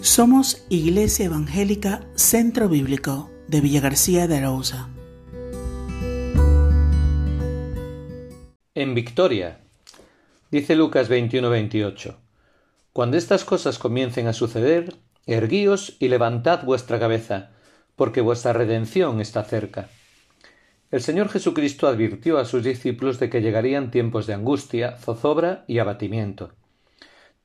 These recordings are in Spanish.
Somos Iglesia Evangélica Centro Bíblico de Villa García de Arauza. En Victoria, dice Lucas 21-28, Cuando estas cosas comiencen a suceder, erguíos y levantad vuestra cabeza, porque vuestra redención está cerca. El Señor Jesucristo advirtió a sus discípulos de que llegarían tiempos de angustia, zozobra y abatimiento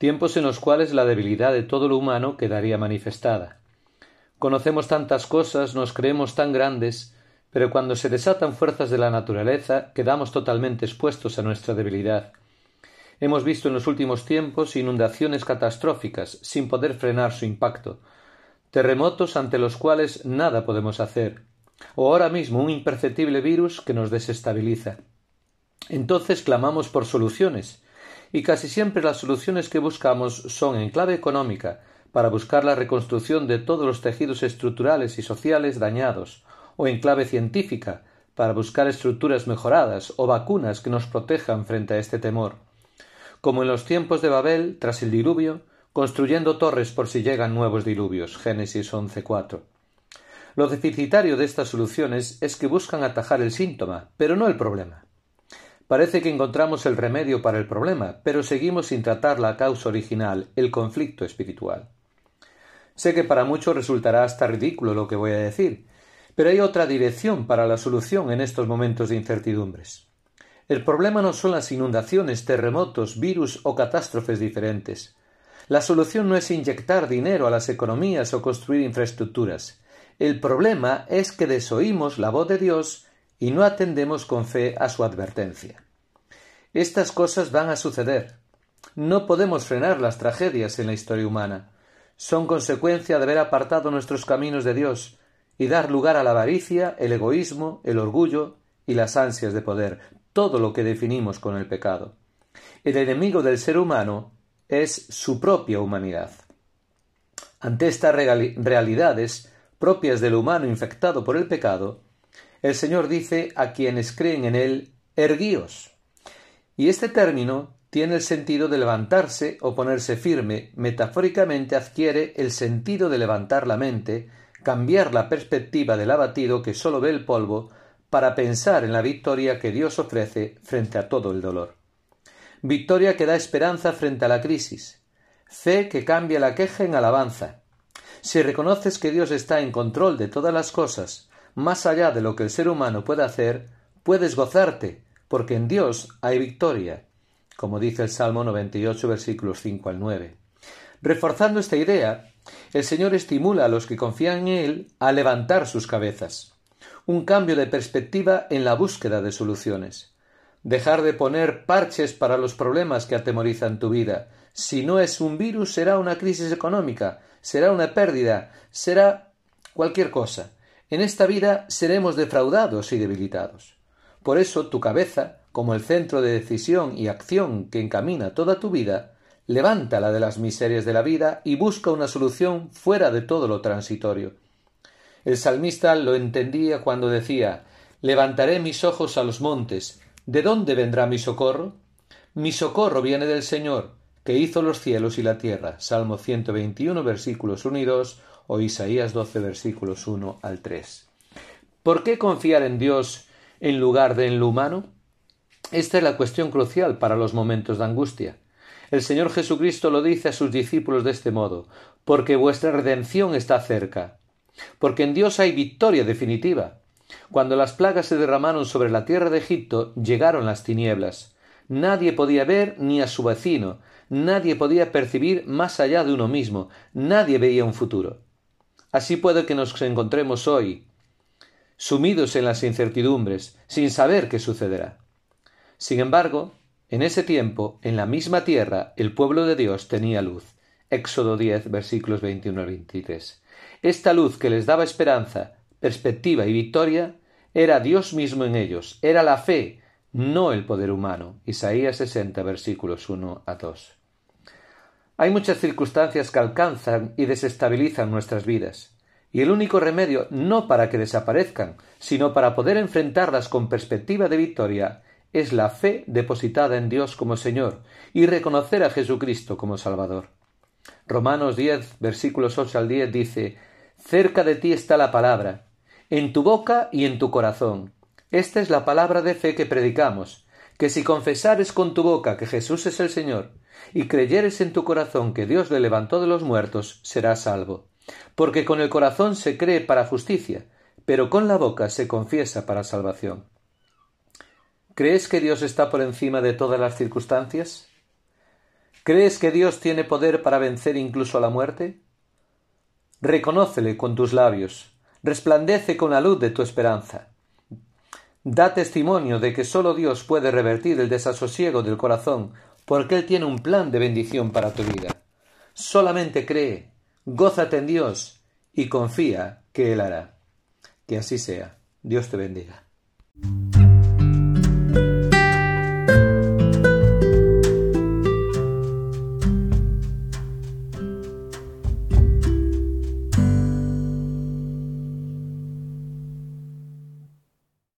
tiempos en los cuales la debilidad de todo lo humano quedaría manifestada. Conocemos tantas cosas, nos creemos tan grandes, pero cuando se desatan fuerzas de la naturaleza quedamos totalmente expuestos a nuestra debilidad. Hemos visto en los últimos tiempos inundaciones catastróficas sin poder frenar su impacto, terremotos ante los cuales nada podemos hacer, o ahora mismo un imperceptible virus que nos desestabiliza. Entonces clamamos por soluciones, y casi siempre las soluciones que buscamos son en clave económica, para buscar la reconstrucción de todos los tejidos estructurales y sociales dañados, o en clave científica, para buscar estructuras mejoradas o vacunas que nos protejan frente a este temor. Como en los tiempos de Babel, tras el diluvio, construyendo torres por si llegan nuevos diluvios. Génesis 11.4. Lo deficitario de estas soluciones es que buscan atajar el síntoma, pero no el problema. Parece que encontramos el remedio para el problema, pero seguimos sin tratar la causa original, el conflicto espiritual. Sé que para muchos resultará hasta ridículo lo que voy a decir, pero hay otra dirección para la solución en estos momentos de incertidumbres. El problema no son las inundaciones, terremotos, virus o catástrofes diferentes. La solución no es inyectar dinero a las economías o construir infraestructuras. El problema es que desoímos la voz de Dios y no atendemos con fe a su advertencia. Estas cosas van a suceder. No podemos frenar las tragedias en la historia humana. Son consecuencia de haber apartado nuestros caminos de Dios y dar lugar a la avaricia, el egoísmo, el orgullo y las ansias de poder, todo lo que definimos con el pecado. El enemigo del ser humano es su propia humanidad. Ante estas realidades propias del humano infectado por el pecado, el Señor dice a quienes creen en Él, erguíos. Y este término tiene el sentido de levantarse o ponerse firme, metafóricamente adquiere el sentido de levantar la mente, cambiar la perspectiva del abatido que sólo ve el polvo, para pensar en la victoria que Dios ofrece frente a todo el dolor. Victoria que da esperanza frente a la crisis, fe que cambia la queja en alabanza. Si reconoces que Dios está en control de todas las cosas, más allá de lo que el ser humano puede hacer, puedes gozarte, porque en Dios hay victoria, como dice el Salmo 98, versículos 5 al 9. Reforzando esta idea, el Señor estimula a los que confían en Él a levantar sus cabezas, un cambio de perspectiva en la búsqueda de soluciones. Dejar de poner parches para los problemas que atemorizan tu vida. Si no es un virus, será una crisis económica, será una pérdida, será cualquier cosa. En esta vida seremos defraudados y debilitados. Por eso tu cabeza, como el centro de decisión y acción que encamina toda tu vida, levántala de las miserias de la vida y busca una solución fuera de todo lo transitorio. El salmista lo entendía cuando decía Levantaré mis ojos a los montes. ¿De dónde vendrá mi socorro? Mi socorro viene del Señor, que hizo los cielos y la tierra. Salmo 121, versículos 1 y 2, o Isaías 12 versículos 1 al 3. ¿Por qué confiar en Dios en lugar de en lo humano? Esta es la cuestión crucial para los momentos de angustia. El Señor Jesucristo lo dice a sus discípulos de este modo, porque vuestra redención está cerca, porque en Dios hay victoria definitiva. Cuando las plagas se derramaron sobre la tierra de Egipto, llegaron las tinieblas. Nadie podía ver ni a su vecino, nadie podía percibir más allá de uno mismo, nadie veía un futuro. Así puede que nos encontremos hoy, sumidos en las incertidumbres, sin saber qué sucederá. Sin embargo, en ese tiempo, en la misma tierra, el pueblo de Dios tenía luz. Éxodo 10, versículos 21 al 23. Esta luz que les daba esperanza, perspectiva y victoria, era Dios mismo en ellos, era la fe, no el poder humano. Isaías 60, versículos 1 a 2. Hay muchas circunstancias que alcanzan y desestabilizan nuestras vidas, y el único remedio no para que desaparezcan, sino para poder enfrentarlas con perspectiva de victoria, es la fe depositada en Dios como Señor y reconocer a Jesucristo como Salvador. Romanos 10, versículos 8 al 10 dice, Cerca de ti está la palabra, en tu boca y en tu corazón. Esta es la palabra de fe que predicamos, que si confesares con tu boca que Jesús es el Señor, y creyeres en tu corazón que Dios le levantó de los muertos, serás salvo. Porque con el corazón se cree para justicia, pero con la boca se confiesa para salvación. ¿Crees que Dios está por encima de todas las circunstancias? ¿Crees que Dios tiene poder para vencer incluso a la muerte? Reconócele con tus labios, resplandece con la luz de tu esperanza. Da testimonio de que sólo Dios puede revertir el desasosiego del corazón, porque Él tiene un plan de bendición para tu vida. Solamente cree, gózate en Dios y confía que Él hará. Que así sea. Dios te bendiga.